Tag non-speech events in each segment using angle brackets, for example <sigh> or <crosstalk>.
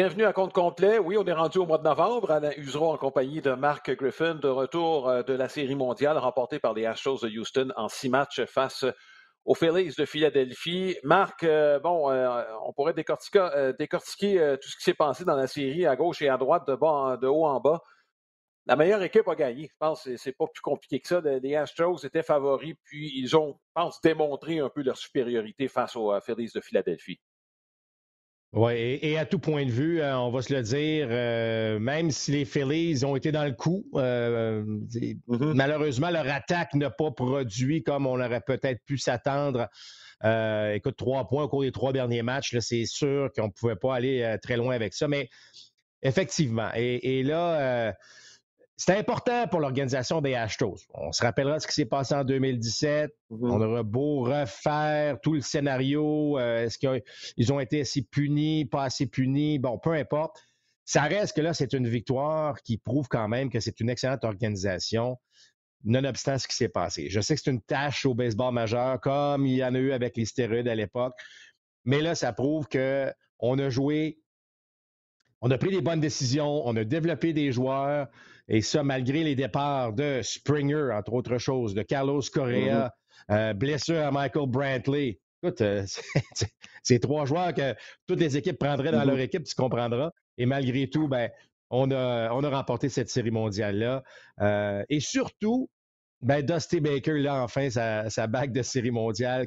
Bienvenue à compte complet. Oui, on est rendu au mois de novembre. Alain Usereau en compagnie de Mark Griffin de retour euh, de la série mondiale remportée par les Astros de Houston en six matchs face aux Phillies de Philadelphie. Marc, euh, bon, euh, on pourrait décortiquer, tout ce qui s'est passé dans la série à gauche et à droite, de, de haut en bas. La meilleure équipe a gagné. Je pense que c'est pas plus compliqué que ça. Les Astros étaient favoris, puis ils ont, je pense, démontré un peu leur supériorité face aux Phillies de Philadelphie. Oui, et, à tout point de vue, euh, on va se le dire, euh, même si les Phillies ont été dans le coup, euh, mm-hmm. malheureusement, leur attaque n'a pas produit comme on aurait peut-être pu s'attendre. écoute, trois points au cours des trois derniers matchs, c'est sûr qu'on ne pouvait pas aller très loin avec ça, mais effectivement. et là, c'est important pour l'organisation des Astros. On se rappellera ce qui s'est passé en 2017. Mm-hmm. On aura beau refaire tout le scénario. Euh, est-ce qu'ils ont été assez punis, pas assez punis? Bon, peu importe. Ça reste que là, c'est une victoire qui prouve quand même que c'est une excellente organisation, nonobstant ce qui s'est passé. Je sais que c'est une tâche au baseball majeur, comme il y en a eu avec les stéroïdes à l'époque. Mais là, ça prouve qu'on a joué, on a pris des bonnes décisions, on a développé des joueurs. Et ça, malgré les départs de Springer, entre autres choses, de Carlos Correa, mm-hmm. euh, blessure à Michael Brantley. Écoute, euh, <laughs> c'est trois joueurs que toutes les équipes prendraient dans leur mm-hmm. équipe, tu comprendras. Et malgré tout, ben, on, a, on a remporté cette série mondiale-là. Euh, et surtout, ben, Dusty Baker, là, enfin, sa, sa bague de série mondiale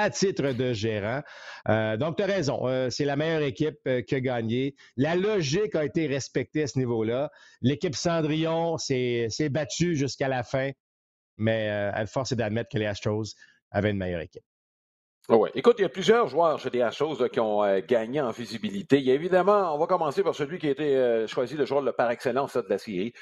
à titre de gérant. Euh, donc, tu as raison. Euh, c'est la meilleure équipe euh, qui a gagné. La logique a été respectée à ce niveau-là. L'équipe Cendrillon s'est battue jusqu'à la fin, mais elle force d'admettre que les Astros avaient une meilleure équipe. Ah oui. Écoute, il y a plusieurs joueurs chez les Astros qui ont gagné en visibilité. Il y a évidemment, on va commencer par celui qui a été choisi le joueur par excellence de la série,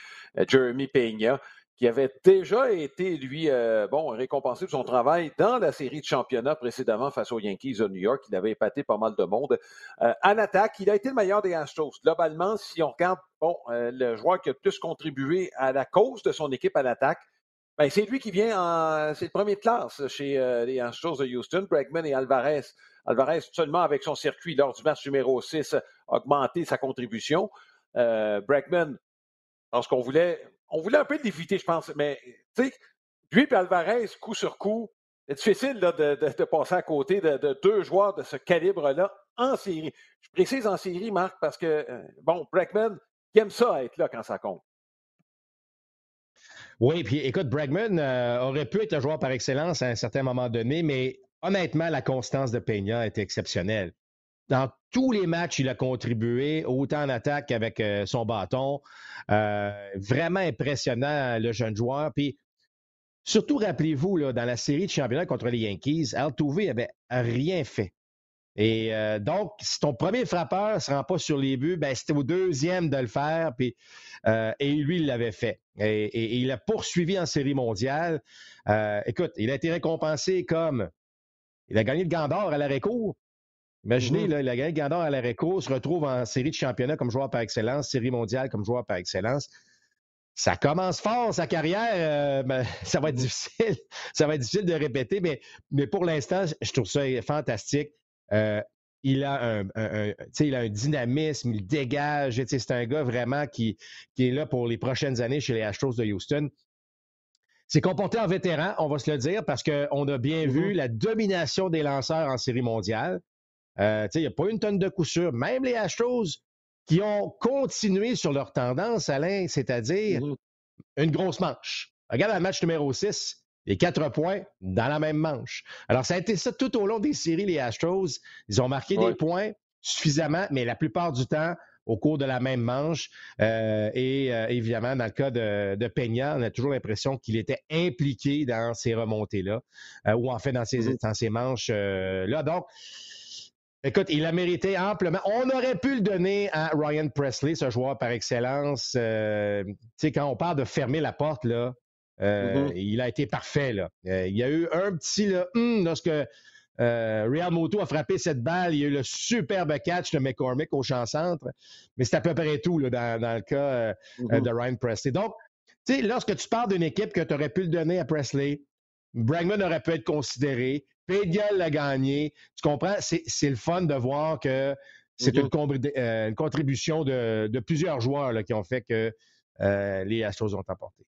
Jeremy Peña qui avait déjà été, lui, euh, bon, récompensé pour son travail dans la série de championnat précédemment face aux Yankees de New York. Il avait épaté pas mal de monde. Euh, en attaque, il a été le meilleur des Astros. Globalement, si on regarde, bon, euh, le joueur qui a plus contribué à la cause de son équipe à l'attaque, ben, c'est lui qui vient en. C'est le premier de classe chez les Astros de Houston, Bregman et Alvarez. Alvarez, seulement avec son circuit lors du match numéro 6, a augmenté sa contribution. Bregman, lorsqu'on voulait on voulait un peu l'éviter, je pense. Mais, tu sais, lui et Alvarez, coup sur coup, c'est difficile de, passer à côté de, deux joueurs de ce calibre-là en série. Je précise en série, Marc, parce que, euh, bon, Bregman, il aime ça être là quand ça compte. Oui, puis écoute, Bregman euh, aurait pu être un joueur par excellence à un certain moment donné, mais honnêtement, la constance de Peña était exceptionnelle. Dans tous les matchs, il a contribué, autant en attaque qu'avec euh, son bâton. Euh, vraiment impressionnant, le jeune joueur. Puis, surtout, rappelez-vous, dans la série de championnat contre les Yankees, Altuve n'avait rien fait. Et euh, donc, si ton premier frappeur ne se rend pas sur les buts, ben, c'était au deuxième de le faire. Puis, et lui, il l'avait fait. Et, et, il a poursuivi en série mondiale. écoute, il a été récompensé comme il a gagné le Gandor à l'arrêt-court. Imaginez, mm-hmm. là, la Gandor à l'arrêt se retrouve en série de championnat comme joueur par excellence, série mondiale comme joueur par excellence. Ça commence fort, sa carrière. Euh, ben, <laughs> ça va être mm-hmm. difficile. <laughs> Ça va être difficile de répéter, mais, mais pour l'instant, je trouve ça fantastique. Euh, il a un, il a un dynamisme, il dégage. C'est un gars vraiment qui, qui est là pour les prochaines années chez les Astros de Houston. C'est comporté en vétéran, on va se le dire, parce qu'on a bien mm-hmm. vu la domination des lanceurs en série mondiale. Euh, il n'y a pas une tonne de coup sûr. Même les Astros qui ont continué sur leur tendance, Alain, c'est-à-dire une grosse manche. Regarde le match numéro 6, les quatre points dans la même manche. Alors, ça a été ça tout au long des séries, les Astros. Ils ont marqué des points suffisamment, mais la plupart du temps, au cours de la même manche. Euh, et euh, évidemment, dans le cas de, de, Peña, on a toujours l'impression qu'il était impliqué dans ces remontées-là, ou en fait dans ces, mm-hmm. dans ces manches-là. Donc, Écoute, il a mérité amplement. On aurait pu le donner à Ryan Presley, ce joueur par excellence. Euh, tu sais, quand on parle de fermer la porte, là, euh, mm-hmm. il a été parfait. Là. Euh, il y a eu un petit là, hum, lorsque Real Moto a frappé cette balle. Il y a eu le superbe catch de McCormick au champ centre. Mais c'est à peu près tout là, dans, le cas mm-hmm. de Ryan Presley. Donc, tu sais, lorsque tu parles d'une équipe que tu aurais pu le donner à Presley, Bragman aurait pu être considéré. Pédial l'a gagné. Tu comprends? C'est le fun de voir que c'est une, euh, contribution de, plusieurs joueurs qui ont fait que euh, les Astros ont emporté.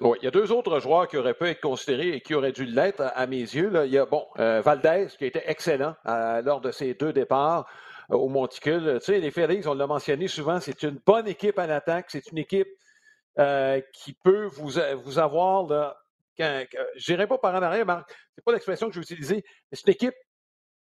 Oui, il y a deux autres joueurs qui auraient pu être considérés et qui auraient dû l'être à, mes yeux. Il y a, bon, euh, Valdez, qui a été excellent lors de ses deux départs au Monticule. Tu sais, les Félix, on l'a mentionné souvent, c'est une bonne équipe en attaque. C'est une équipe qui peut vous, vous avoir, là, je n'irai pas par en arrière, Marc, c'est pas l'expression que je vais utiliser, mais c'est une équipe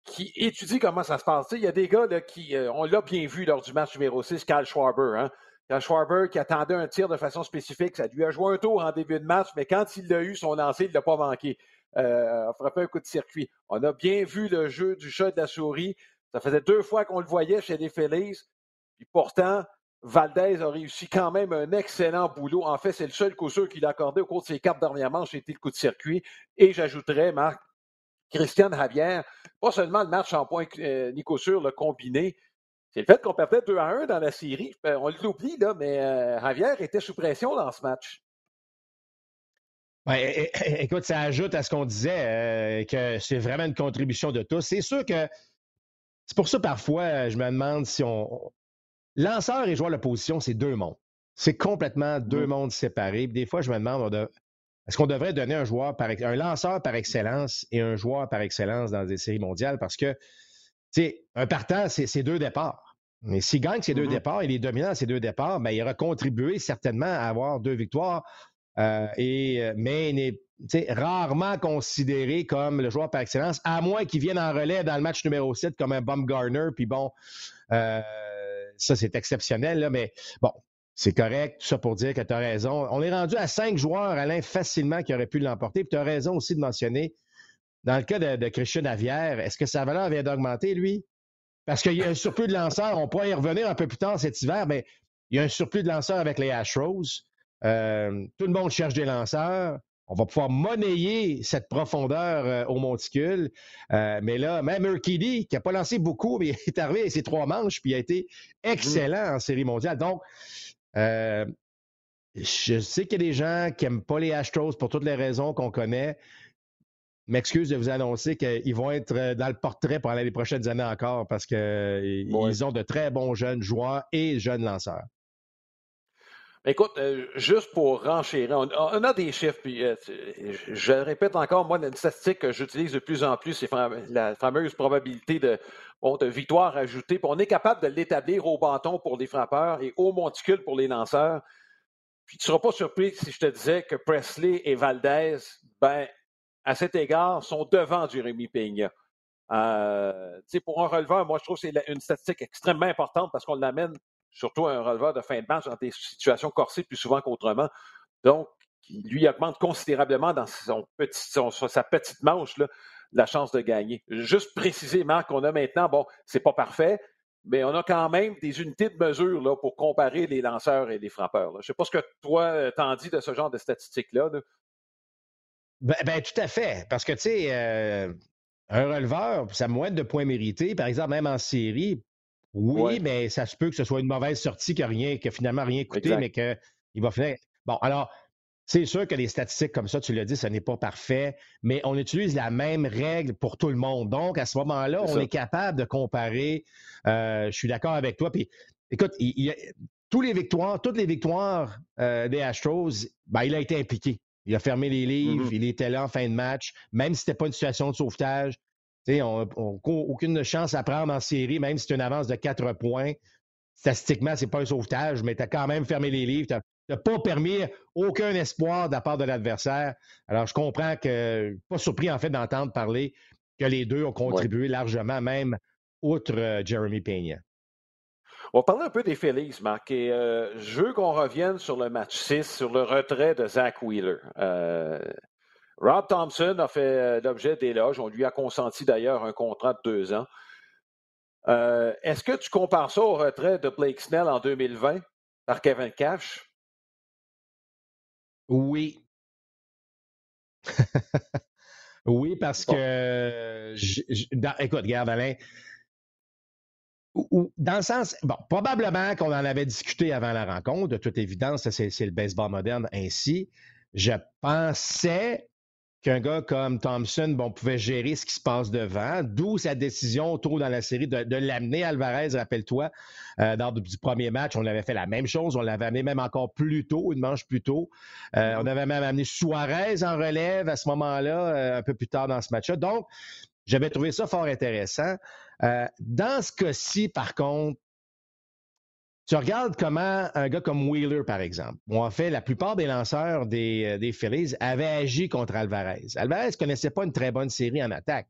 qui étudie comment ça se passe. il y a des gars qui, euh, on l'a bien vu lors du match numéro 6, Cal Schwarber. Hein? Cal Schwarber qui attendait un tir de façon spécifique, ça lui a joué un tour en début de match, mais quand il l'a eu, son lancer, il ne l'a pas manqué. Euh, a frappé un coup de circuit. On a bien vu le jeu du chat de la souris. Ça faisait deux fois qu'on le voyait chez les Phillies. Puis pourtant, Valdez a réussi quand même un excellent boulot. En fait, c'est le seul coup sûr qu'il a accordé au cours de ses quatre dernières manches, c'était le coup de circuit. Et j'ajouterais, Marc, Christian Javier, pas seulement le match en point euh, Nico Sur le combiné, c'est le fait qu'on perdait 2 à 1 dans la série. Euh, on l'oublie, là, mais euh, Javier était sous pression dans ce match. écoute, ça ajoute à ce qu'on disait, que c'est vraiment une contribution de tous. C'est sûr que c'est pour ça, parfois, je me demande si on. Lanceur et joueur de position, c'est deux mondes. C'est complètement deux mmh. mondes séparés. des fois, je me demande, est-ce qu'on devrait donner un joueur par un lanceur par excellence et un joueur par excellence dans des séries mondiales? Parce que, tu sais, un partant, c'est deux départs. Mais s'il gagne ces deux mm-hmm. départs, il est dominant à ces deux départs, bien, il aura contribué certainement à avoir deux victoires. Euh, et, euh, mais il est rarement considéré comme le joueur par excellence, à moins qu'il vienne en relais dans le match numéro 7 comme un Garner. Puis bon, euh, ça, c'est exceptionnel, mais bon, c'est correct, tout ça pour dire que tu as raison. On est rendu à cinq joueurs, Alain, facilement qui auraient pu l'emporter. Puis tu as raison aussi de mentionner, dans le cas de, Christian Avière, est-ce que sa valeur vient d'augmenter, lui? Parce qu'il y a un surplus de lanceurs. On pourrait y revenir un peu plus tard cet hiver, mais il y a un surplus de lanceurs avec les Astros. Euh, tout le monde cherche des lanceurs. On va pouvoir monnayer cette profondeur euh, au monticule. Euh, mais là, même Urquidy, qui n'a pas lancé beaucoup, mais <laughs> il est arrivé avec ses trois manches, puis il a été mmh. excellent en série mondiale. Donc, euh, je sais qu'il y a des gens qui n'aiment pas les Astros pour toutes les raisons qu'on connaît. M'excuse de vous annoncer qu'ils vont être dans le portrait pendant les prochaines années encore parce qu'ils ont de très bons jeunes joueurs et jeunes lanceurs. Écoute, juste pour renchérir, on, a des chiffres, puis je, le répète encore, moi, une statistique que j'utilise de plus en plus, c'est la fameuse probabilité de, victoire ajoutée. On est capable de l'établir au bâton pour les frappeurs et au monticule pour les lanceurs. Puis tu ne seras pas surpris si je te disais que Presley et Valdez, ben, à cet égard, sont devant Jérémy Peña. Euh, pour un releveur, moi, je trouve que c'est une statistique extrêmement importante parce qu'on l'amène surtout un releveur de fin de match dans des situations corsées plus souvent qu'autrement. Donc, lui augmente considérablement dans sa petite manche là, la chance de gagner. Juste préciser, Marc, qu'on a maintenant, bon, c'est pas parfait, mais on a quand même des unités de mesure là, pour comparer les lanceurs et les frappeurs. Je ne sais pas ce que toi euh, t'en dis de ce genre de statistiques-là. Ben, ben, tout à fait. Parce que, tu sais, euh, un releveur, ça moins de points mérités, par exemple, même en série, oui, mais ça se peut que ce soit une mauvaise sortie qui rien, qui finalement rien coûté, mais qu'il va finir. Bon, alors, c'est sûr que les statistiques comme ça, tu l'as dit, ce n'est pas parfait, mais on utilise la même règle pour tout le monde. Donc, à ce moment-là, on est capable de comparer. Euh, je suis d'accord avec toi. Puis, écoute, il, tous les victoires, toutes les victoires euh, des Astros, ben, il a été impliqué. Il a fermé les livres, mm-hmm. il était là en fin de match, même si ce n'était pas une situation de sauvetage. On n'a aucune chance à prendre en série, même si c'est une avance de quatre points. Statistiquement, ce n'est pas un sauvetage, mais tu as quand même fermé les livres, n'a pas permis aucun espoir de la part de l'adversaire. Alors, je comprends que, pas surpris en fait d'entendre parler que les deux ont contribué largement, même outre euh, Jeremy Peña. On va parler un peu des Phillies, Marc. Et, euh, je veux qu'on revienne sur le match 6, sur le retrait de Zach Wheeler. Euh, Rob Thompson a fait l'objet d'éloges. On lui a consenti d'ailleurs un contrat de deux ans. Est-ce que tu compares ça au retrait de Blake Snell en 2020 par Kevin Cash? Oui. <laughs> oui, parce que, écoute, regarde, Alain, dans le sens, bon, probablement qu'on en avait discuté avant la rencontre, de toute évidence, c'est le baseball moderne ainsi. Je pensais qu'un gars comme Thompson bon, pouvait gérer ce qui se passe devant, d'où sa décision tôt dans la série de, l'amener Alvarez, rappelle-toi, euh, dans du premier match, on avait fait la même chose, on l'avait amené même encore plus tôt, une manche plus tôt. Euh, on avait même amené Suarez en relève à ce moment-là, euh, un peu plus tard dans ce match-là. Donc, j'avais trouvé ça fort intéressant. dans ce cas-ci, par contre, tu regardes comment un gars comme Wheeler, par exemple, en fait, la plupart des lanceurs des, euh, des Phillies avaient agi contre Alvarez. Alvarez ne connaissait pas une très bonne série en attaque.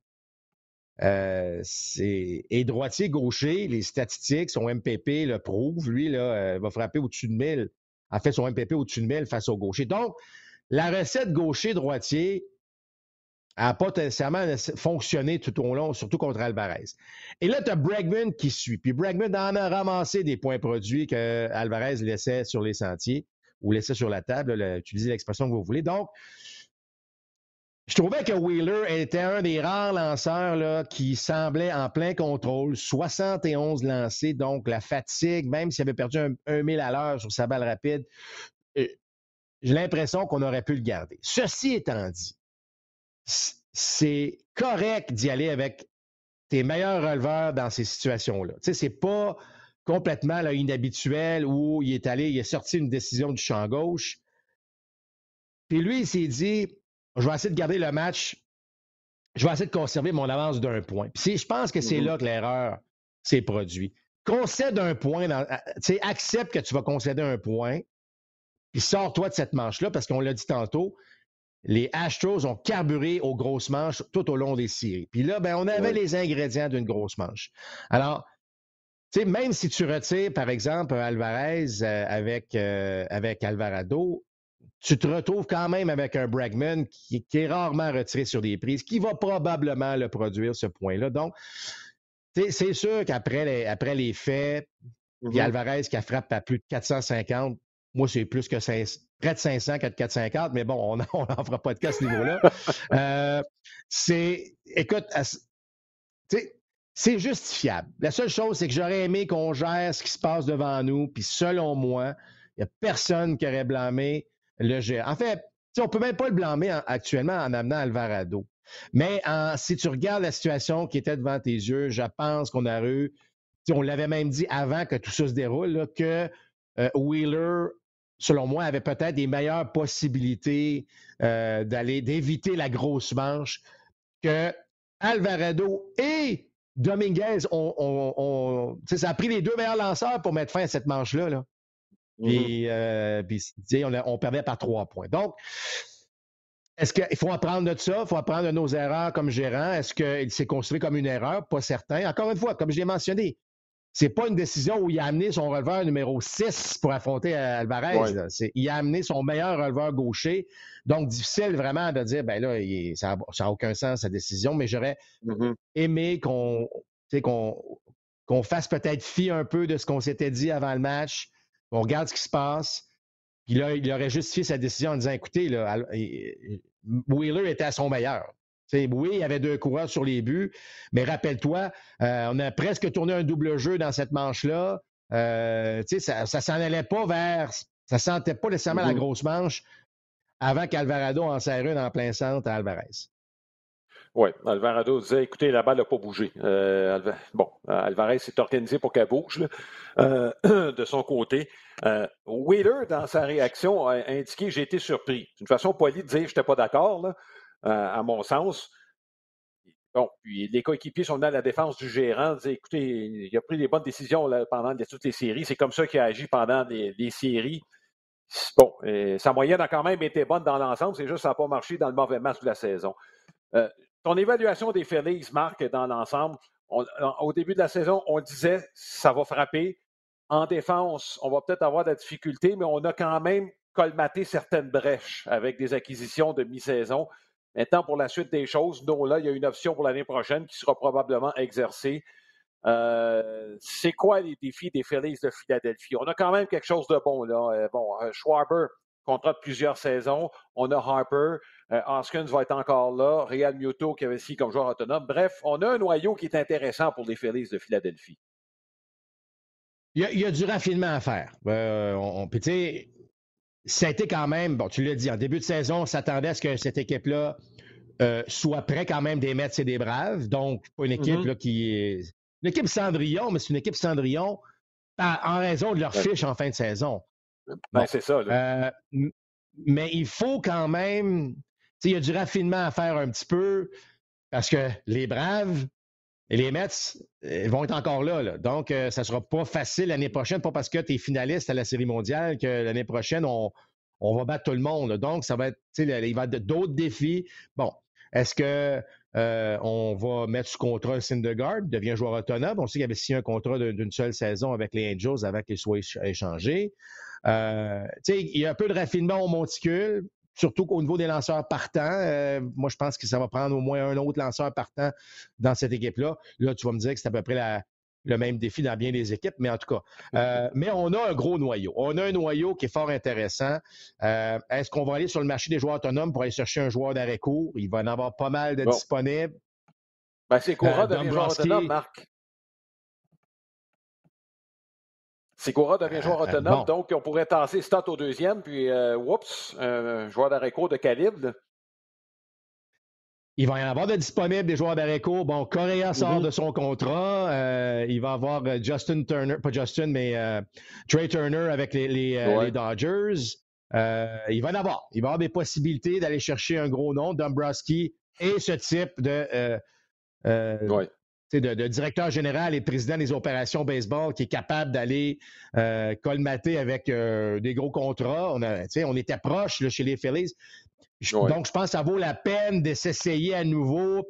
Euh, et droitier, gaucher, les statistiques, son MPP le prouve. Lui, là, euh, va frapper au-dessus de 1000. A fait son MPP au-dessus de 1000 face au gaucher. Donc, la recette gaucher-droitier, n'a pas nécessairement fonctionné tout au long, surtout contre Alvarez. Et là, tu as Bregman qui suit. Puis Bregman a ramassé des points produits que Alvarez laissait sur les sentiers ou laissait sur la table. utilisez l'expression que vous voulez. Donc, je trouvais que Wheeler était un des rares lanceurs qui semblait en plein contrôle. 71 lancés, donc la fatigue, même s'il avait perdu un, un 1000 à l'heure sur sa balle rapide, euh, j'ai l'impression qu'on aurait pu le garder. Ceci étant dit, c'est correct d'y aller avec tes meilleurs releveurs dans ces situations-là. Tu sais, c'est pas complètement inhabituel où il est allé, il est sorti une décision du champ gauche. Puis lui, il s'est dit, je vais essayer de garder le match, je vais essayer de conserver mon avance d'un point. Puis je pense que c'est mm-hmm. là que l'erreur s'est produite. Concède un point, dans, tu sais, accepte que tu vas concéder un point, puis sors-toi de cette manche-là, parce qu'on l'a dit tantôt, les Astros ont carburé aux grosses manches tout au long des séries. Puis là, ben, on avait les ingrédients d'une grosse manche. Alors, tu sais, même si tu retires, par exemple, Alvarez euh, avec, euh, avec Alvarado, tu te retrouves quand même avec un Bregman qui, est rarement retiré sur des prises, qui va probablement le produire, ce point-là. Donc, c'est sûr qu'après les, après les faits, il y a Alvarez qui a frappé à plus de 450, moi, c'est plus que 5, près de 500 4 450, mais bon, on <laughs> n'en fera pas de cas à ce niveau-là. <laughs> Euh, c'est, écoute, c'est justifiable. La seule chose, c'est que j'aurais aimé qu'on gère ce qui se passe devant nous, puis selon moi, il n'y a personne qui aurait blâmé le gérant. En fait, on ne peut même pas le blâmer actuellement en amenant Alvarado. Mais si tu regardes la situation qui était devant tes yeux, je pense qu'on a eu, on l'avait même dit avant que tout ça se déroule, que euh, Wheeler selon moi, avait peut-être des meilleures possibilités euh, d'aller d'éviter la grosse manche que Alvarado et Dominguez ont, ça a pris les deux meilleurs lanceurs pour mettre fin à cette manche-là. Là. Mm-hmm. Euh, on, on, perdait par trois points. Donc, est-ce qu'il faut apprendre de ça? Il faut apprendre de nos erreurs comme gérant. Est-ce qu'il s'est construit comme une erreur? Pas certain. Encore une fois, comme je l'ai mentionné, c'est pas une décision où il a amené son releveur numéro 6 pour affronter euh, Alvarez. Il a amené son meilleur releveur gaucher. Donc, difficile vraiment de dire, ben là, ça n'a aucun sens, sa décision, mais j'aurais mm-hmm. aimé qu'on qu'on fasse peut-être fi un peu de ce qu'on s'était dit avant le match, qu'on regarde ce qui se passe. Puis là, il aurait justifié sa décision en disant, écoutez, là, Wheeler était à son meilleur oui, il y avait deux coureurs sur les buts, mais rappelle-toi, euh, on a presque tourné un double jeu dans cette manche-là. Euh, ça ne s'en allait pas vers. Ça sentait pas nécessairement la mm-hmm. grosse manche avant qu'Alvarado en serre une en plein centre à Alvarez. Oui, Alvarado disait écoutez, la balle n'a pas bougé. Euh, bon, Alvarez s'est organisé pour qu'elle bouge <clears throat> de son côté. Wheeler, dans sa réaction, a indiqué j'ai été surpris. C'est une façon polie de dire je n'étais pas d'accord. Euh, à mon sens. Bon, puis les coéquipiers sont dans la défense du gérant, disent écoutez, il a pris des bonnes décisions pendant toutes les séries. C'est comme ça qu'il a agi pendant les, séries. Bon, sa moyenne a quand même été bonne dans l'ensemble, c'est juste que ça n'a pas marché dans le mauvais match de la saison. Euh, ton évaluation des Phillies, Marc, dans l'ensemble, au début de la saison, on disait ça va frapper. En défense, on va peut-être avoir de la difficulté, mais on a quand même colmaté certaines brèches avec des acquisitions de mi-saison. Maintenant, pour la suite des choses, non, là, il y a une option pour l'année prochaine qui sera probablement exercée. Euh, c'est quoi les défis des Phillies de Philadelphie? On a quand même quelque chose de bon, là. Euh, bon, euh, Schwarber, contrat de plusieurs saisons. On a Harper. Hoskins va être encore là. Real Muto qui avait ici comme joueur autonome. Bref, on a un noyau qui est intéressant pour les Phillies de Philadelphie. Il y, a, du raffinement à faire. on, peut, ça a été quand même, bon, tu l'as dit, en début de saison, on s'attendait à ce que cette équipe-là euh, soit près quand même des Mets et des Braves. Donc, pas une équipe mm-hmm. qui est. Une équipe Cendrillon, mais c'est une équipe Cendrillon en raison de leur fiche en fin de saison. Ben, c'est ça. Euh, mais il faut quand même. Il y a du raffinement à faire un petit peu parce que les Braves et les Mets ils vont être encore là. Donc, ça ne sera pas facile l'année prochaine, pas parce que tu es finaliste à la Série mondiale que l'année prochaine, on, on va battre tout le monde. Donc, ça va être, il va y avoir d'autres défis. Bon, est-ce que euh, on va mettre sous contrat Syndergaard, devient joueur autonome? On sait qu'il avait signé un contrat d'une seule saison avec les Angels avant qu'il soit échangé. Euh, il y a un peu de raffinement au monticule, surtout qu'au niveau des lanceurs partants. Euh, moi, je pense que ça va prendre au moins un autre lanceur partant dans cette équipe-là. Là, tu vas me dire que c'est à peu près la, le même défi dans bien des équipes, mais en tout cas. Euh, <laughs> mais on a un gros noyau. On a un noyau qui est fort intéressant. Euh, est-ce qu'on va aller sur le marché des joueurs autonomes pour aller chercher un joueur d'arrêt court? Il va en avoir pas mal de disponibles. Ben, c'est Cora devient joueur autonome, Marc. Cora devient joueur autonome, donc on pourrait tasser Stott au deuxième, puis, euh, oups, un joueur court de calibre. Il va y en avoir de disponibles des joueurs d'arrêt Bon, Correa sort mm-hmm. de son contrat. Euh, il va avoir euh, Justin Turner, pas Justin, mais euh, Trey Turner avec les, les, Dodgers. il va en avoir. Il va avoir des possibilités d'aller chercher un gros nom, Dombrowski, et ce type de, de, directeur général et président des opérations baseball qui est capable d'aller colmater avec des gros contrats. On, a, on était proche chez les Phillies. Donc, je pense que ça vaut la peine de s'essayer à nouveau.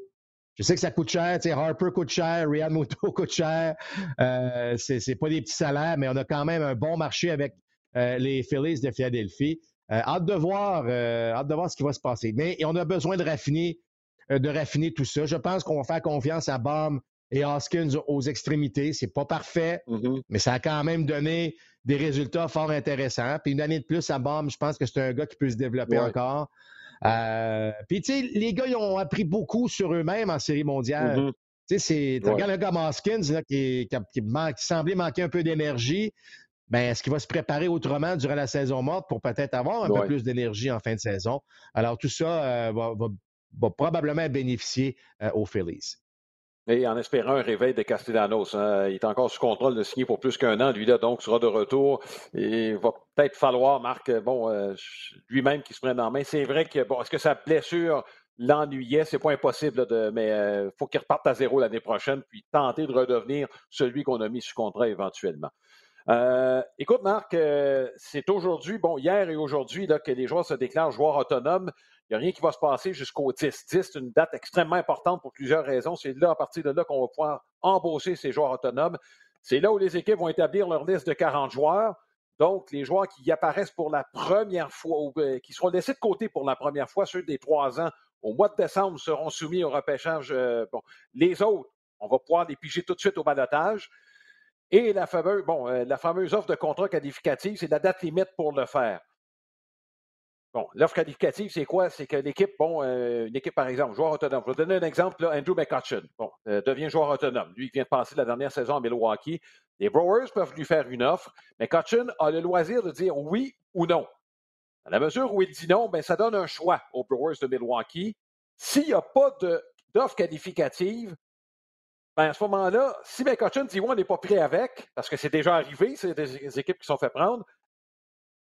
Je sais que ça coûte cher, Harper coûte cher, Ryan Muto <laughs> coûte cher. Euh, c'est pas des petits salaires, mais on a quand même un bon marché avec euh, les Phillies de Philadelphie. Euh, hâte de voir, euh, hâte de voir ce qui va se passer. Mais on a besoin de raffiner, de raffiner tout ça. Je pense qu'on va faire confiance à Baum et Hoskins aux extrémités. C'est pas parfait, mm-hmm. mais ça a quand même donné des résultats fort intéressants. Puis une année de plus à Baum, je pense que c'est un gars qui peut se développer encore. Euh, puis, tu sais, les gars, ils ont appris beaucoup sur eux-mêmes en série mondiale. Mm-hmm. Tu sais, regardes le gars Maskins qui, semblait manquer un peu d'énergie. Ben, est-ce qu'il va se préparer autrement durant la saison morte pour peut-être avoir un peu plus d'énergie en fin de saison? Alors, tout ça euh, va, probablement bénéficier euh, aux Phillies. Et en espérant un réveil de Castellanos. Hein. Il est encore sous contrôle de signer pour plus qu'un an. Lui-là, donc, sera de retour. Et il va peut-être falloir, Marc, bon, euh, lui-même qui se prenne en main. C'est vrai que, bon, est-ce que sa blessure l'ennuyait? C'est pas impossible, de, mais il euh, faut qu'il reparte à zéro l'année prochaine, puis tenter de redevenir celui qu'on a mis sous contrat éventuellement. Euh, écoute, Marc, c'est aujourd'hui, bon, hier et aujourd'hui, que les joueurs se déclarent joueurs autonomes. Il n'y a rien qui va se passer jusqu'au 10. 10, c'est une date extrêmement importante pour plusieurs raisons. C'est là, à partir de là, qu'on va pouvoir embaucher ces joueurs autonomes. C'est là où les équipes vont établir leur liste de 40 joueurs. Donc, les joueurs qui y apparaissent pour la première fois, ou euh, qui seront laissés de côté pour la première fois, ceux des trois ans, au mois de décembre, seront soumis au repêchage. Euh, bon, les autres, on va pouvoir les piger tout de suite au balotage. Et la fameuse, bon, euh, la fameuse offre de contrat qualificatif, c'est la date limite pour le faire. Bon, l'offre qualificative, c'est quoi? C'est que l'équipe, bon, euh, une équipe, par exemple, joueur autonome. Je vais donner un exemple, Andrew McCutcheon, bon, euh, devient joueur autonome. Lui, il vient de passer la dernière saison à Milwaukee. Les Brewers peuvent lui faire une offre. McCutcheon a le loisir de dire oui ou non. À la mesure où il dit non, ben, ça donne un choix aux Brewers de Milwaukee. S'il n'y a pas d'offre qualificative, ben, à ce moment-là, si McCutcheon dit oui, on n'est pas prêt avec, parce que c'est déjà arrivé, c'est des équipes qui sont fait prendre,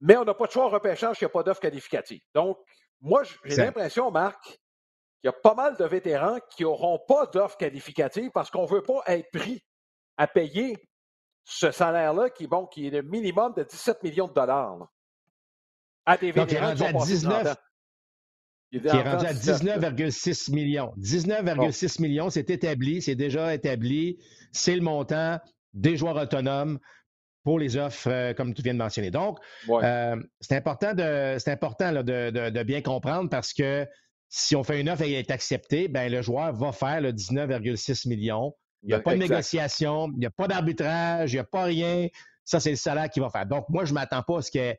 mais on n'a pas de choix en repêchage s'il n'y a pas d'offre qualificative. Donc, moi, j'ai l'impression, Marc, qu'il y a pas mal de vétérans qui n'auront pas d'offre qualificative parce qu'on ne veut pas être pris à payer ce salaire-là qui, bon, qui est le minimum de 17 millions de dollars. à des vétérans qui sont 19, il est rendu à 19,6 millions. 19,6 millions, c'est établi, c'est déjà établi. C'est le montant des joueurs autonomes pour les offres, euh, comme tu viens de mentionner. Donc, euh, c'est important, de, c'est important de, bien comprendre parce que si on fait une offre et elle est acceptée, ben, le joueur va faire le 19,6 millions. Il n'y a pas de négociation, il n'y a pas d'arbitrage, il n'y a pas rien. Ça, c'est le salaire qu'il va faire. Donc, moi, je ne m'attends pas à ce que.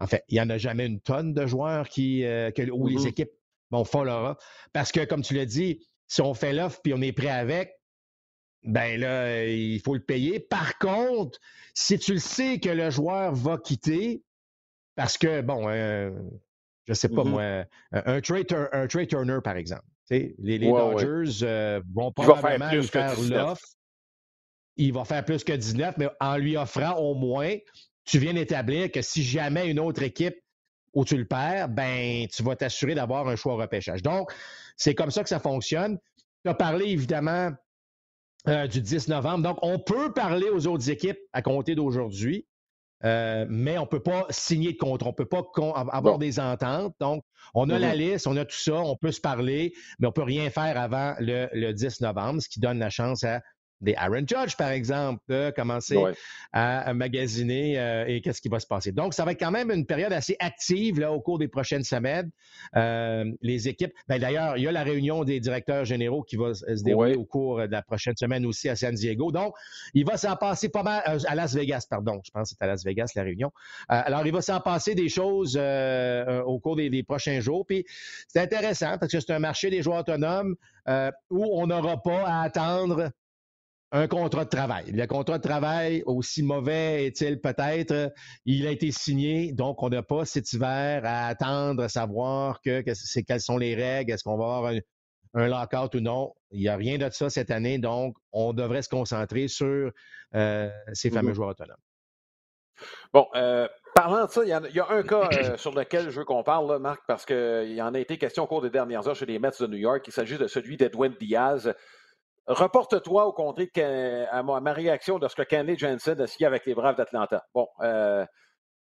En fait, il n'y en a jamais une tonne de joueurs qui, euh, où les mm-hmm. équipes vont faire leur offre. Parce que, comme tu l'as dit, si on fait l'offre puis on est prêt avec, ben là, il faut le payer. Par contre, si tu le sais que le joueur va quitter, parce que, bon, euh, je sais pas mm-hmm. moi, un Trey, un Turner, par exemple. les, les Dodgers euh, vont probablement lui faire l'offre. Il va faire plus que 19, mais en lui offrant au moins, tu viens d'établir que si jamais une autre équipe où tu le perds, ben, tu vas t'assurer d'avoir un choix au repêchage. Donc, c'est comme ça que ça fonctionne. Tu as parlé évidemment euh, du 10 novembre. Donc, on peut parler aux autres équipes à compter d'aujourd'hui. Euh, mais on ne peut pas signer de contrat, on ne peut pas avoir des ententes. Donc, on a la liste, on a tout ça, on peut se parler, mais on ne peut rien faire avant le, 10 novembre, ce qui donne la chance à des Aaron Judge, par exemple, de commencer à, magasiner euh, et qu'est-ce qui va se passer. Donc, ça va être quand même une période assez active là, au cours des prochaines semaines. Euh, les équipes, ben, d'ailleurs, il y a la réunion des directeurs généraux qui va se dérouler au cours de la prochaine semaine aussi à San Diego. Donc, il va s'en passer pas mal euh, à Las Vegas, pardon. Je pense que c'est à Las Vegas la réunion. alors, il va s'en passer des choses au cours des, des, prochains jours. Puis, c'est intéressant parce que c'est un marché des joueurs autonomes où on n'aura pas à attendre un contrat de travail. Le contrat de travail, aussi mauvais est-il peut-être, il a été signé, donc on n'a pas cet hiver à attendre, à savoir que, c'est, quelles sont les règles, est-ce qu'on va avoir un, un lockout ou non. Il n'y a rien de ça cette année, donc on devrait se concentrer sur euh, ces fameux mm-hmm. joueurs autonomes. Bon, euh, parlant de ça, il y, a, un cas euh, <coughs> sur lequel je veux qu'on parle, Marc, parce qu'il y en a été question au cours des dernières heures chez les Mets de New York. Il s'agit de celui d'Edwin Diaz. Reporte-toi au contraire à ma, réaction lorsque Kenley Jensen a signé avec les Braves d'Atlanta. Bon, euh,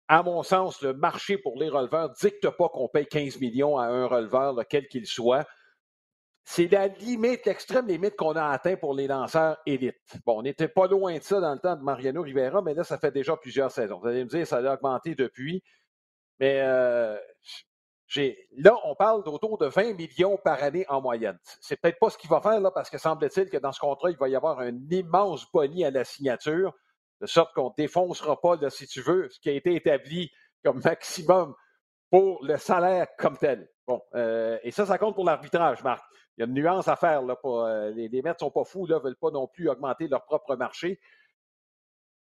à mon sens, le marché pour les releveurs dicte pas qu'on paye 15 millions à un releveur, quel qu'il soit. C'est la limite, l'extrême limite qu'on a atteint pour les lanceurs élites. Bon, on n'était pas loin de ça dans le temps de Mariano Rivera, mais là, ça fait déjà plusieurs saisons. Vous allez me dire, ça a augmenté depuis. Mais euh, Là, on parle d'autour de 20 millions par année en moyenne. C'est peut-être pas ce qu'il va faire, là, parce que semble-t-il que dans ce contrat, il va y avoir un immense boni à la signature, de sorte qu'on ne défoncera pas, si tu veux, ce qui a été établi comme maximum pour le salaire comme tel. Bon, euh, et ça, ça compte pour l'arbitrage, Marc. Il y a une nuance à faire. Là, euh, les, les ne sont pas fous, ne veulent pas non plus augmenter leur propre marché.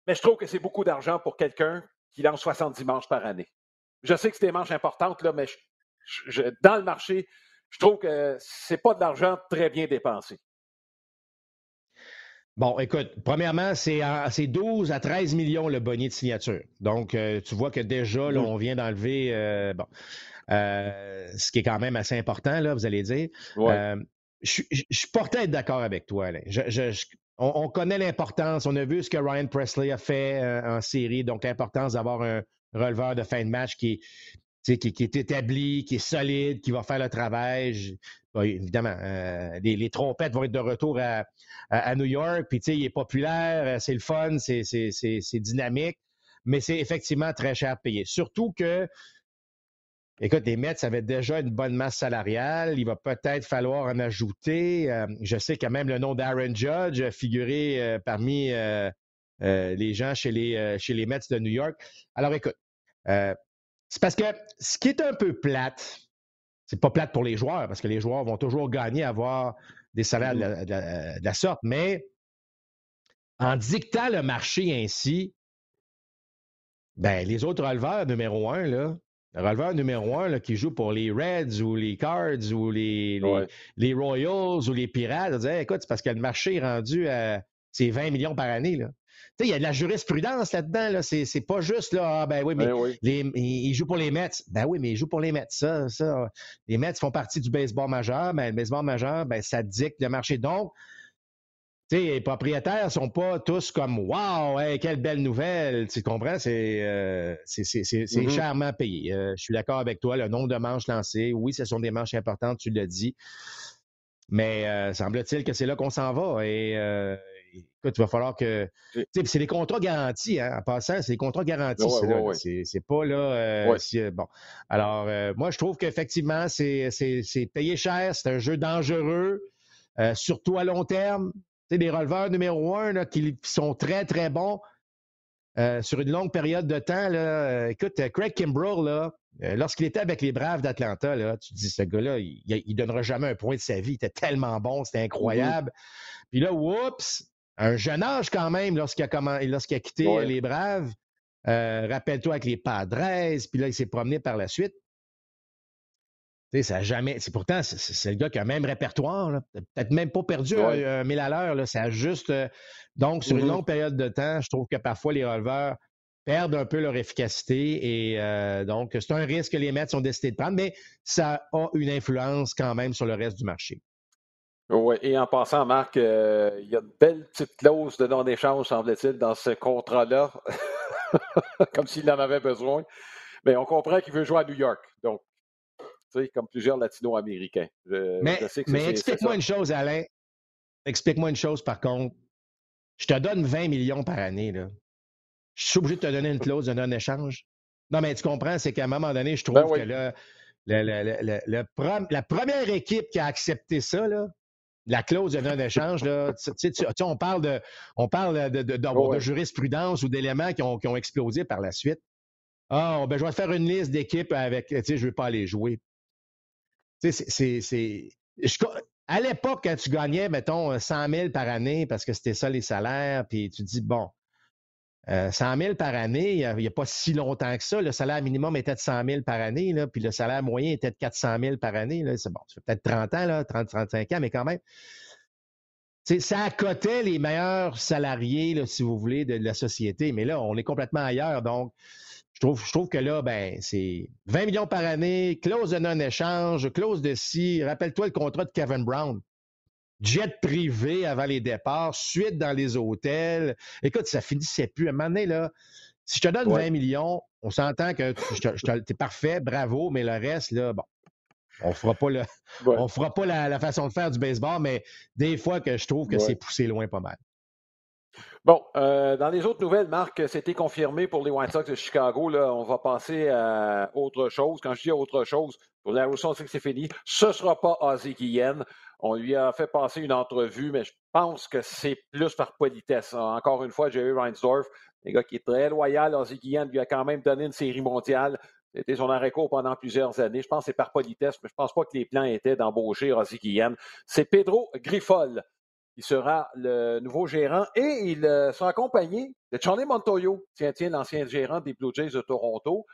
Mais je trouve que c'est beaucoup d'argent pour quelqu'un qui lance 70 manches par année. Je sais que c'est des manches importantes, là, mais dans le marché, je trouve que c'est pas de l'argent très bien dépensé. Bon, écoute, premièrement, c'est 12 à 13 millions le bonnet de signature. Donc, euh, tu vois que déjà, là, mm. on vient d'enlever, euh, bon, euh, ce qui est quand même assez important, là, vous allez dire. je, suis porté à être d'accord avec toi. Alain. on, on, connaît l'importance, on a vu ce que Ryan Presley a fait en série, donc l'importance d'avoir un, releveur de fin de match qui, qui, est établi, qui est solide, qui va faire le travail. évidemment, euh, les, trompettes vont être de retour à, New York. Puis, il est populaire, euh, c'est le fun, c'est dynamique, mais c'est effectivement très cher à payer. Surtout que, écoute, les Mets avaient déjà une bonne masse salariale. Il va peut-être falloir en ajouter. Euh, je sais que même le nom d'Aaron Judge a figuré parmi les gens chez les, chez les Mets de New York. Alors, écoute, euh, c'est parce que ce qui est un peu plate, c'est pas plate pour les joueurs, parce que les joueurs vont toujours gagner à avoir des salaires de la, sorte, mais en dictant le marché ainsi, ben, les autres releveurs numéro un, là, le releveur numéro un là, qui joue pour les Reds ou les Cards ou les, les, Royals ou les Pirates, disait, écoute, c'est parce que le marché est rendu à 20 millions par année. Là il y a de la jurisprudence là-dedans. Là. C'est, c'est pas juste là, ah, ben oui, mais ben Les, il joue pour les Mets. Ben oui, mais il joue pour les Mets. Ça, ça, les Mets font partie du baseball majeur. mais ben, le baseball majeur, ben, ça dicte le marché. Donc, les propriétaires sont pas tous comme Wow, quelle belle nouvelle. Tu comprends? C'est, euh, c'est, c'est, c'est, mm-hmm. chèrement payé. Euh, je suis d'accord avec toi. Le nombre de manches lancées, oui, ce sont des manches importantes, tu l'as dit. Mais euh, semble-t-il que c'est là qu'on s'en va. Et écoute, il va falloir que. C'est des contrats garantis, hein, en passant, c'est des contrats garantis. c'est pas là. Euh, euh, bon. Alors, euh, moi, je trouve qu'effectivement, c'est payé cher, c'est un jeu dangereux, surtout à long terme. Tu des releveurs numéro un là, qui sont très, très bons. sur une longue période de temps, là, écoute, Craig Kimbrell, là, lorsqu'il était avec les Braves d'Atlanta, là, tu te dis, ce gars-là, il, il donnera jamais un point de sa vie. Il était tellement bon, c'était mm-hmm. incroyable. Puis là, oups, un jeune âge quand même lorsqu'il a, lorsqu'il a quitté les Braves. Euh, rappelle-toi avec les Padres, puis là, il s'est promené par la suite. ça jamais. C'est pourtant, c'est le gars qui a le même répertoire. Peut-être même pas perdu un, mille à l'heure. Ça juste. Euh, donc, sur une mm-hmm. longue période de temps, je trouve que parfois les releveurs perdent un peu leur efficacité. Et euh, donc, c'est un risque que les Mets ont décidé de prendre, mais ça a une influence quand même sur le reste du marché. Oui, et en passant, Marc, euh, il y a une belle petite clause de non-échange, semble-t-il, dans ce contrat-là, <laughs> comme s'il en avait besoin. Mais on comprend qu'il veut jouer à New York. Donc, tu sais, comme plusieurs latino-américains. mais, mais explique-moi une chose, Alain. Explique-moi une chose, par contre. Je te donne 20 millions par année. Là. Je suis obligé de te donner une clause de non-échange. Non, mais tu comprends, c'est qu'à un moment donné, je trouve ben que là, la première équipe qui a accepté ça, là, la clause de non-échange, là, on parle de, on parle de, de, jurisprudence ou d'éléments qui ont, qui ont, explosé par la suite. Ah, ben, je vais faire une liste d'équipes avec, tu sais, je ne veux pas aller jouer. Tu sais, c'est. À l'époque, quand tu gagnais, mettons, 100 000 par année, parce que c'était ça les salaires, puis tu dis, bon, 100 euh, 000 par année, il n'y a, pas si longtemps que ça. Le salaire minimum était de 100 000 par année, puis le salaire moyen était de 400 000 par année. C'est bon, ça fait peut-être 30 ans, là, 30, 35 ans, mais quand même. ça accotait les meilleurs salariés, si vous voulez, de, la société. Mais là, on est complètement ailleurs. Donc, je trouve, je trouve que là, ben, c'est 20 millions par année, clause de non-échange, clause de si. Rappelle-toi le contrat de Kevin Brown jet privé avant les départs, suite dans les hôtels. Écoute, ça finissait plus. À un moment donné, là, si je te donne 20 millions, on s'entend que tu es parfait, bravo, mais le reste, là, bon, on fera pas le, on fera pas la, façon de faire du baseball, mais des fois que je trouve que c'est poussé loin pas mal. Bon, euh, dans les autres nouvelles, Marc, c'était confirmé pour les White Sox de Chicago. Là, on va passer à autre chose. Quand je dis autre chose, pour la on sait que c'est fini. Ce ne sera pas Ozzy Guillen. On lui a fait passer une entrevue, mais je pense que c'est plus par politesse. Encore une fois, Jerry Reinsdorf, un gars qui est très loyal. Ozzy Guillen lui a quand même donné une série mondiale. C'était son arrêt court pendant plusieurs années. Je pense que c'est par politesse, mais je ne pense pas que les plans étaient d'embaucher Ozzy Guillen. C'est Pedro Griffol qui sera le nouveau gérant et il euh, sera accompagné de Charlie Montoyo, tiens, tiens, l'ancien gérant des Blue Jays de Toronto,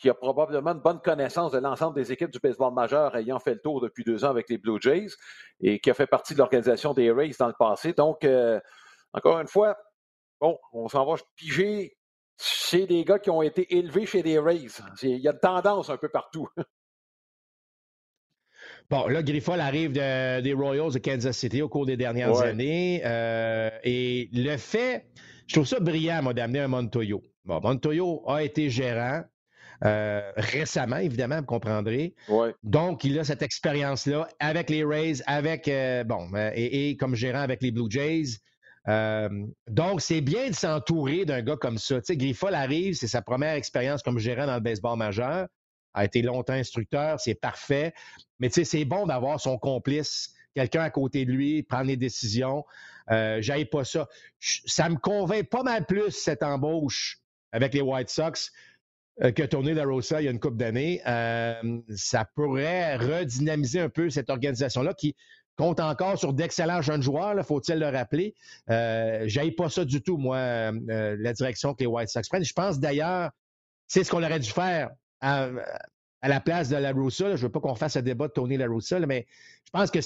qui a probablement une bonne connaissance de l'ensemble des équipes du baseball majeur ayant fait le tour depuis deux ans avec les Blue Jays et qui a fait partie de l'organisation des Rays dans le passé. Donc, euh, encore une fois, bon, on s'en va piger chez des gars qui ont été élevés chez des Rays. Il y a une tendance un peu partout. <laughs> Bon, là, Griffol arrive des Royals de Kansas City au cours des dernières années. Euh, et le fait, je trouve ça brillant, moi, d'amener un Montoyo. Bon, Montoyo a été gérant. Euh, récemment, évidemment, vous comprendrez. Donc, il a cette expérience-là avec les Rays, avec, euh, bon, euh, et, comme gérant avec les Blue Jays. donc, c'est bien de s'entourer d'un gars comme ça. Tu sais, Griffol arrive, c'est sa première expérience comme gérant dans le baseball majeur. A été longtemps instructeur, c'est parfait. Mais tu sais, c'est bon d'avoir son complice, quelqu'un à côté de lui, prendre les décisions. Euh, J'aille pas ça. Ça me convainc pas mal plus cette embauche avec les White Sox que Tony La Rosa il y a une couple d'années. Euh, ça pourrait redynamiser un peu cette organisation-là qui compte encore sur d'excellents jeunes joueurs, faut-il le rappeler. Euh, J'aille pas ça du tout, moi, euh, la direction que les White Sox prennent. Je pense d'ailleurs, c'est ce qu'on aurait dû faire à, la place de La Rosa. Je ne veux pas qu'on fasse un débat de Tony La Rosa, mais je pense que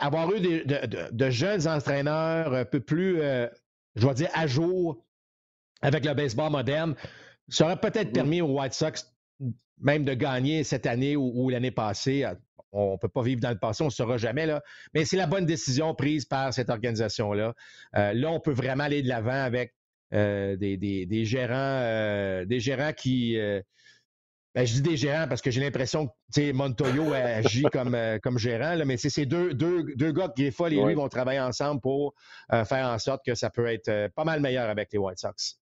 avoir eu de, jeunes entraîneurs un peu plus, je dois dire, à jour, avec le baseball moderne, ça aurait peut-être mm. permis aux White Sox même de gagner cette année ou, l'année passée. On ne peut pas vivre dans le passé, on ne saura jamais. Là. Mais c'est la bonne décision prise par cette organisation-là. Euh, là, on peut vraiment aller de l'avant avec euh, des, gérants, euh, des gérants qui. Ben, je dis des gérants parce que j'ai l'impression que Montoyo <laughs> agit comme, comme gérant, là, mais c'est ces deux, deux, deux gars, Griffol et lui, vont travailler ensemble pour faire en sorte que ça peut être pas mal meilleur avec les White Sox.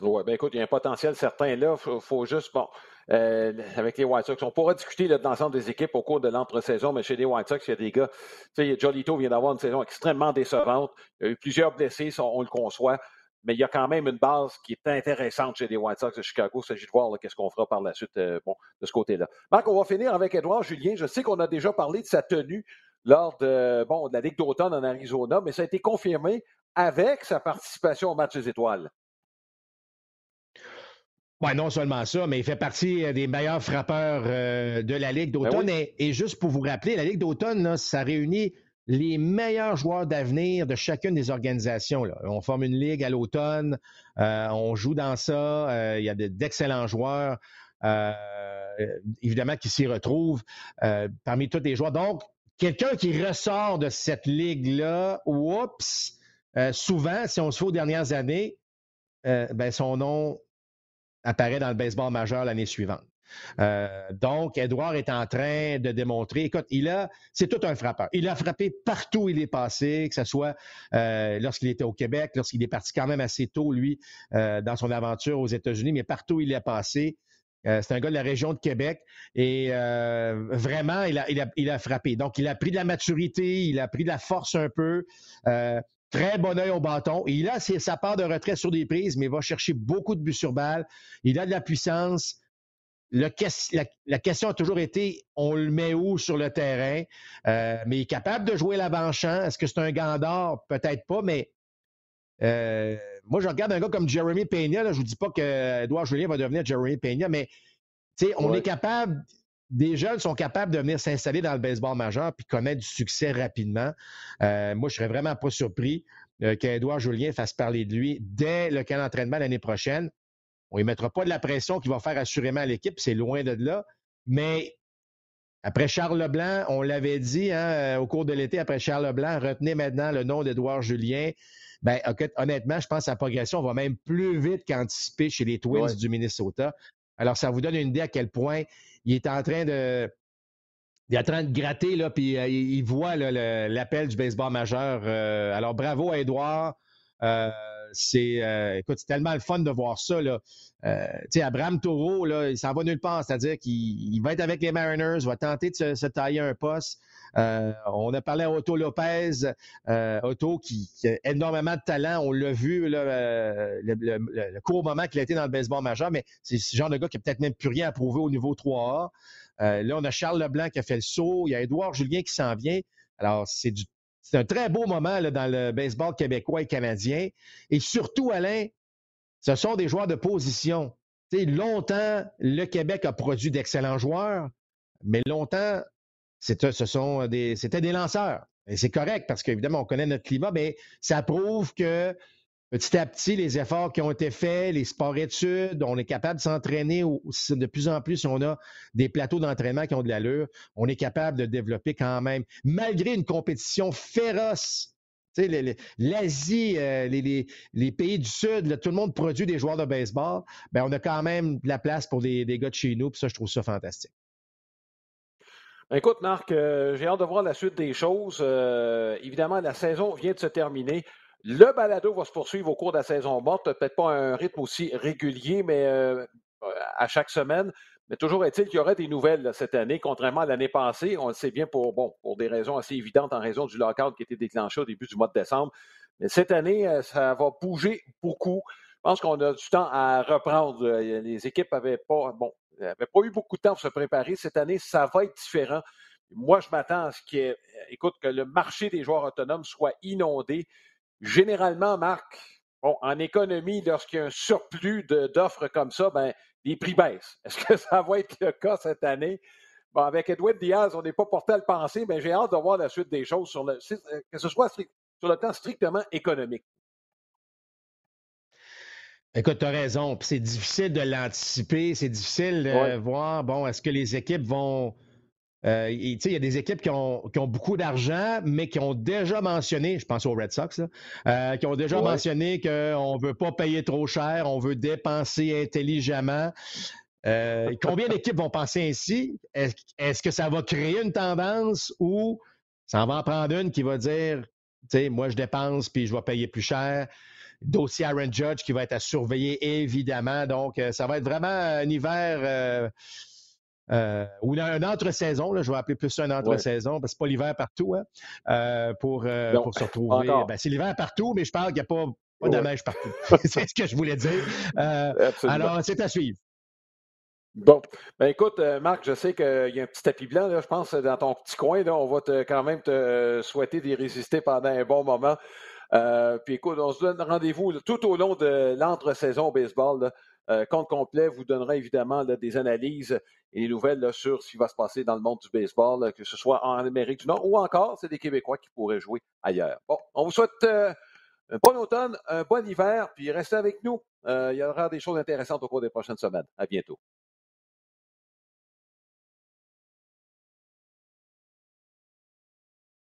Oui, ben écoute, il y a un potentiel certain là. Il faut, juste, bon, euh, avec les White Sox, on pourra discuter de l'ensemble des équipes au cours de l'entre-saison, mais chez les White Sox, il y a des gars, tu sais, Jolito vient d'avoir une saison extrêmement décevante. Il y a eu plusieurs blessés, on, le conçoit, mais il y a quand même une base qui est intéressante chez les White Sox de Chicago. Il s'agit de voir qu'est-ce qu'on fera par la suite euh, bon, de ce côté-là. Marc, on va finir avec Edouard Julien. Je sais qu'on a déjà parlé de sa tenue lors de, bon, de la Ligue d'automne en Arizona, mais ça a été confirmé avec sa participation au match des étoiles. Oui, non seulement ça, mais il fait partie euh, des meilleurs frappeurs euh, de la Ligue ben d'automne. et, juste pour vous rappeler, la Ligue d'automne, ça réunit les meilleurs joueurs d'avenir de chacune des organisations. On forme une ligue à l'automne, euh, on joue dans ça, il y a d'excellents joueurs, évidemment, qui s'y retrouvent parmi tous les joueurs. Donc, quelqu'un qui ressort de cette ligue-là, oups, souvent, si on se fait aux dernières années, ben, son nom apparaît dans le baseball majeur l'année suivante. Euh, donc, Edouard est en train de démontrer, écoute, il a, c'est tout un frappeur. Il a frappé partout où il est passé, que ce soit euh, lorsqu'il était au Québec, lorsqu'il est parti quand même assez tôt, lui, euh, dans son aventure aux États-Unis, mais partout où il est passé. c'est un gars de la région de Québec et vraiment, il a, il, a, il a, frappé. Donc, il a pris de la maturité, il a pris de la force un peu. Très bon œil au bâton. Il a sa part de retrait sur des prises, mais il va chercher beaucoup de buts sur balle. Il a de la puissance. la, question a toujours été on le met où sur le terrain? Euh, mais il est capable de jouer l'avant-champ. Est-ce que c'est un gandard? Peut-être pas, mais euh, moi, je regarde un gars comme Jeremy Peña. je ne vous dis pas que Edouard Julien va devenir Jeremy Peña, mais on est capable des jeunes sont capables de venir s'installer dans le baseball majeur puis connaître du succès rapidement. Euh, moi, je serais vraiment pas surpris euh, qu'Edouard Julien fasse parler de lui dès le camp d'entraînement l'année prochaine. On ne mettra pas de la pression qu'il va faire assurément à l'équipe, c'est loin de là. Mais après Charles Leblanc, on l'avait dit hein, euh, au cours de l'été, après Charles Leblanc, retenez maintenant le nom d'Edouard Julien. Ben, honnêtement, je pense que sa progression va même plus vite qu'anticipé chez les Twins du Minnesota. Alors, ça vous donne une idée à quel point il est en train de. Il de gratter, là, puis euh, il voit l'appel du baseball majeur. Euh, alors, bravo à Edouard. Euh, c'est, écoute, c'est tellement le fun de voir ça. Là. tu sais, Abraham Taureau, là, il s'en va nulle part. C'est-à-dire qu'il va être avec les Mariners, va tenter de se tailler un poste. Euh, on a parlé à Otto Lopez, euh, Otto qui, a énormément de talent. On l'a vu euh, le, court moment qu'il a été dans le baseball majeur, mais c'est ce genre de gars qui n'a peut-être même plus rien à prouver au niveau 3A. là, on a Charles Leblanc qui a fait le saut. Il y a Édouard Julien qui s'en vient. Alors, c'est un très beau moment dans le baseball québécois et canadien. Et surtout, Alain, ce sont des joueurs de position. longtemps, le Québec a produit d'excellents joueurs, mais longtemps, sont des, c'était des lanceurs. Et c'est correct parce qu'évidemment, on connaît notre climat, mais ça prouve que petit à petit, les efforts qui ont été faits, les sports-études, on est capable de s'entraîner de plus en plus. On a des plateaux d'entraînement qui ont de l'allure. On est capable de développer quand même, malgré une compétition féroce. L'Asie, euh, les, pays du Sud, tout le monde produit des joueurs de baseball. Ben, on a quand même de la place pour des, gars de chez nous, ça, je trouve ça fantastique. Écoute, Marc, euh, j'ai hâte de voir la suite des choses. Euh, évidemment, la saison vient de se terminer. Le balado va se poursuivre au cours de la saison morte. Peut-être pas un rythme aussi régulier, mais euh, à chaque semaine. Mais toujours est-il qu'il y aurait des nouvelles cette année, contrairement à l'année passée. On le sait bien pour, bon, pour des raisons assez évidentes en raison du lockout qui a été déclenché au début du mois de décembre. Cette année, ça va bouger beaucoup. Je pense qu'on a du temps à reprendre. Les équipes n'avaient pas, bon, pas eu beaucoup de temps pour se préparer. Cette année, ça va être différent. Moi, je m'attends à ce que, écoute, que le marché des joueurs autonomes soit inondé. Généralement, Marc, bon, en économie, lorsqu'il y a un surplus d'offres comme ça, ben, les prix baissent. <laughs> Est-ce que ça va être le cas cette année? Bon, avec Edwin Diaz, on n'est pas porté à le penser, mais j'ai hâte de voir la suite des choses, sur le, que ce soit sur le plan strictement économique. Écoute, tu as raison. c'est difficile de l'anticiper. C'est difficile de voir, bon, est-ce que les équipes vont. Euh, il y a des équipes qui ont, beaucoup d'argent, mais qui ont déjà mentionné, je pense aux Red Sox, euh, qui ont déjà mentionné qu'on ne veut pas payer trop cher, on veut dépenser intelligemment. Euh, combien d'équipes vont penser ainsi? Est-ce que ça va créer une tendance ou ça va en prendre une qui va dire, moi je dépense puis je vais payer plus cher? dossier Aaron Judge qui va être à surveiller, évidemment. Donc, ça va être vraiment un hiver euh, euh, ou une, entre-saison. Je vais appeler plus ça une entre-saison, parce que c'est pas l'hiver partout hein, pour, pour se retrouver. Ben, c'est l'hiver partout, mais je parle qu'il n'y a pas, pas de neige partout. <laughs> <laughs> c'est ce que je voulais dire. alors, c'est à suivre. Bon, ben écoute, Marc, je sais qu'il y a un petit tapis blanc, là, je pense, dans ton petit coin. Là, on va te, quand même te souhaiter d'y résister pendant un bon moment. Euh, puis écoute, on se donne rendez-vous tout au long de l'entre-saison au baseball. Compte complet vous donnera évidemment des analyses et des nouvelles sur ce qui va se passer dans le monde du baseball, que ce soit en Amérique du Nord ou encore, c'est des Québécois qui pourraient jouer ailleurs. Bon, on vous souhaite un bon automne, un bon hiver, puis restez avec nous. il y aura des choses intéressantes au cours des prochaines semaines. À bientôt.